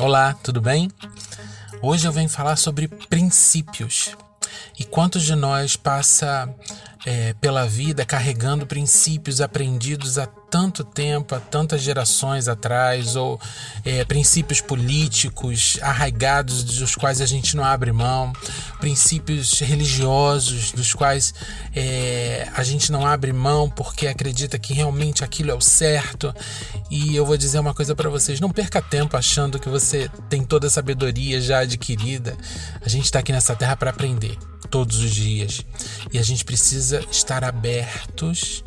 Olá, tudo bem? Hoje eu venho falar sobre princípios. E quantos de nós passa é, pela vida carregando princípios aprendidos há tanto tempo, há tantas gerações atrás, ou é, princípios políticos arraigados dos quais a gente não abre mão, princípios religiosos dos quais é, a gente não abre mão porque acredita que realmente aquilo é o certo. E eu vou dizer uma coisa para vocês: não perca tempo achando que você tem toda a sabedoria já adquirida. A gente está aqui nessa terra para aprender todos os dias. E a gente precisa estar abertos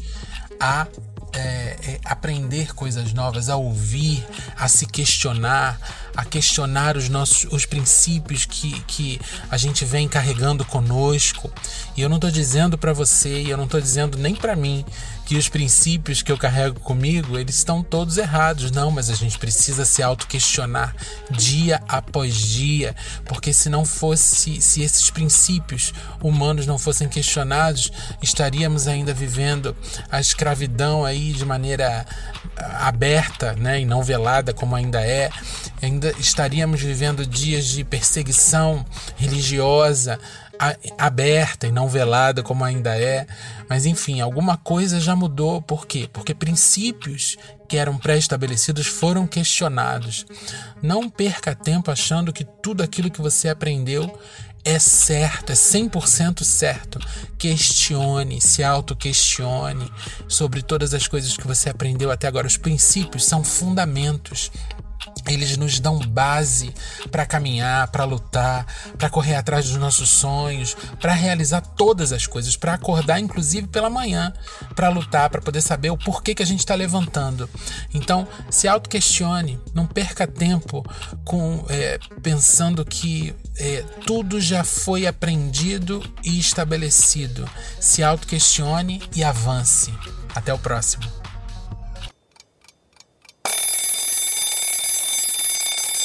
a é, é, aprender coisas novas, a ouvir, a se questionar, a questionar os nossos os princípios que, que a gente vem carregando conosco. E eu não estou dizendo para você, e eu não estou dizendo nem para mim que os princípios que eu carrego comigo, eles estão todos errados. Não, mas a gente precisa se auto-questionar dia após dia, porque se não fosse, se esses princípios humanos não fossem questionados, estaríamos ainda vivendo a escravidão aí de maneira aberta, né, e não velada como ainda é. Ainda estaríamos vivendo dias de perseguição religiosa, aberta e não velada como ainda é, mas enfim, alguma coisa já mudou. Por quê? Porque princípios que eram pré-estabelecidos foram questionados. Não perca tempo achando que tudo aquilo que você aprendeu é certo, é 100% certo. Questione, se auto-questione sobre todas as coisas que você aprendeu até agora. Os princípios são fundamentos. Eles nos dão base para caminhar, para lutar, para correr atrás dos nossos sonhos, para realizar todas as coisas, para acordar inclusive pela manhã, para lutar, para poder saber o porquê que a gente está levantando. Então, se auto-questione, não perca tempo com é, pensando que é, tudo já foi aprendido e estabelecido. Se auto-questione e avance. Até o próximo.